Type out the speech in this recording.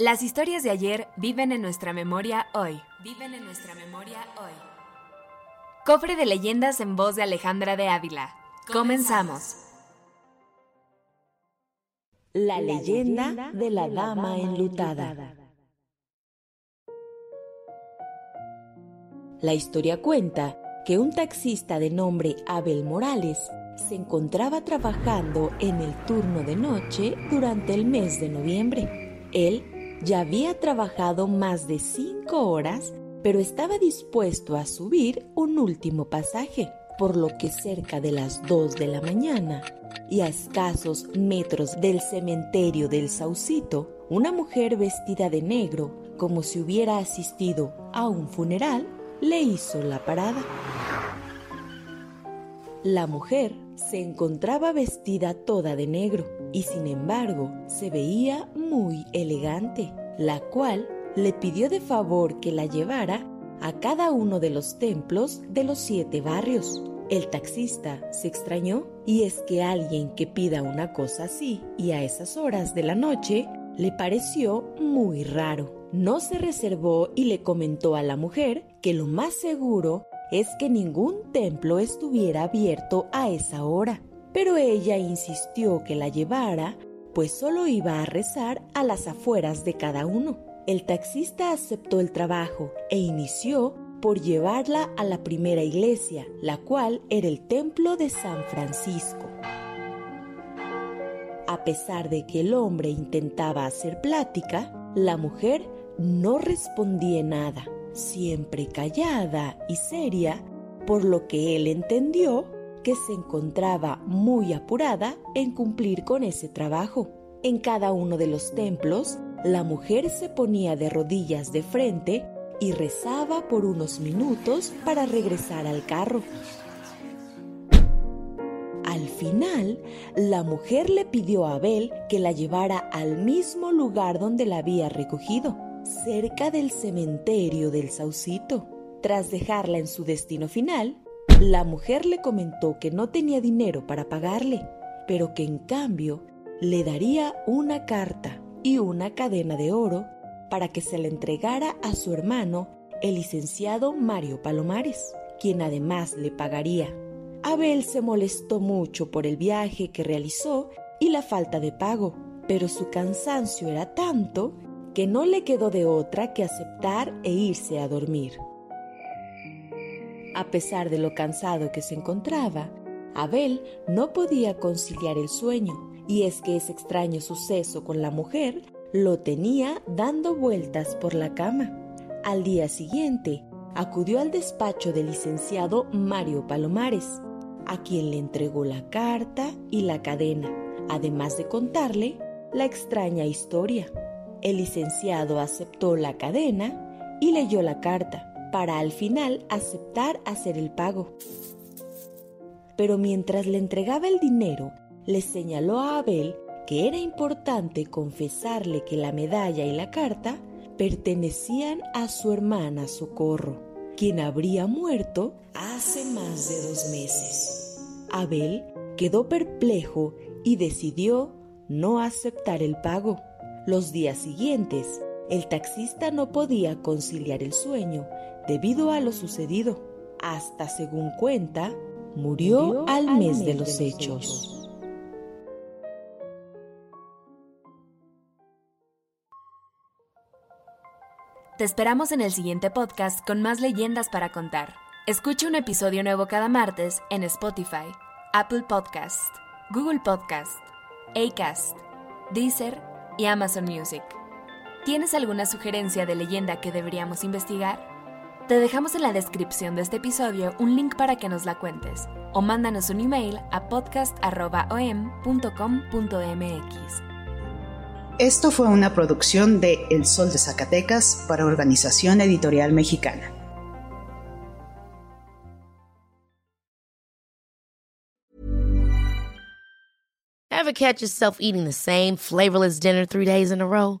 Las historias de ayer viven en nuestra memoria hoy. Viven en nuestra memoria hoy. Cofre de leyendas en voz de Alejandra de Ávila. Comenzamos. La leyenda de la dama enlutada. La historia cuenta que un taxista de nombre Abel Morales se encontraba trabajando en el turno de noche durante el mes de noviembre. Él ya había trabajado más de cinco horas, pero estaba dispuesto a subir un último pasaje, por lo que cerca de las dos de la mañana y a escasos metros del cementerio del Saucito, una mujer vestida de negro, como si hubiera asistido a un funeral, le hizo la parada. La mujer se encontraba vestida toda de negro y sin embargo se veía muy elegante, la cual le pidió de favor que la llevara a cada uno de los templos de los siete barrios. El taxista se extrañó y es que alguien que pida una cosa así y a esas horas de la noche le pareció muy raro. No se reservó y le comentó a la mujer que lo más seguro es que ningún templo estuviera abierto a esa hora, pero ella insistió que la llevara, pues solo iba a rezar a las afueras de cada uno. El taxista aceptó el trabajo e inició por llevarla a la primera iglesia, la cual era el templo de San Francisco. A pesar de que el hombre intentaba hacer plática, la mujer no respondía nada siempre callada y seria, por lo que él entendió que se encontraba muy apurada en cumplir con ese trabajo. En cada uno de los templos, la mujer se ponía de rodillas de frente y rezaba por unos minutos para regresar al carro. Al final, la mujer le pidió a Abel que la llevara al mismo lugar donde la había recogido cerca del cementerio del Saucito. Tras dejarla en su destino final, la mujer le comentó que no tenía dinero para pagarle, pero que en cambio le daría una carta y una cadena de oro para que se la entregara a su hermano, el licenciado Mario Palomares, quien además le pagaría. Abel se molestó mucho por el viaje que realizó y la falta de pago, pero su cansancio era tanto que no le quedó de otra que aceptar e irse a dormir. A pesar de lo cansado que se encontraba, Abel no podía conciliar el sueño, y es que ese extraño suceso con la mujer lo tenía dando vueltas por la cama. Al día siguiente, acudió al despacho del licenciado Mario Palomares, a quien le entregó la carta y la cadena, además de contarle la extraña historia. El licenciado aceptó la cadena y leyó la carta, para al final aceptar hacer el pago. Pero mientras le entregaba el dinero, le señaló a Abel que era importante confesarle que la medalla y la carta pertenecían a su hermana Socorro, quien habría muerto hace más de dos meses. Abel quedó perplejo y decidió no aceptar el pago. Los días siguientes, el taxista no podía conciliar el sueño debido a lo sucedido. Hasta, según cuenta, murió, al, mes, de los hechos. Te esperamos en el siguiente podcast con más leyendas para contar. Escucha un episodio nuevo cada martes en Spotify, Apple Podcast, Google Podcast, Acast, Deezer y Amazon Music. ¿Tienes alguna sugerencia de leyenda que deberíamos investigar? Te dejamos en la descripción de este episodio un link para que nos la cuentes o mándanos un email a podcast.om.com.mx. Esto fue una producción de El Sol de Zacatecas para Organización Editorial Mexicana. Ever catch yourself eating the same flavorless dinner three days in a row?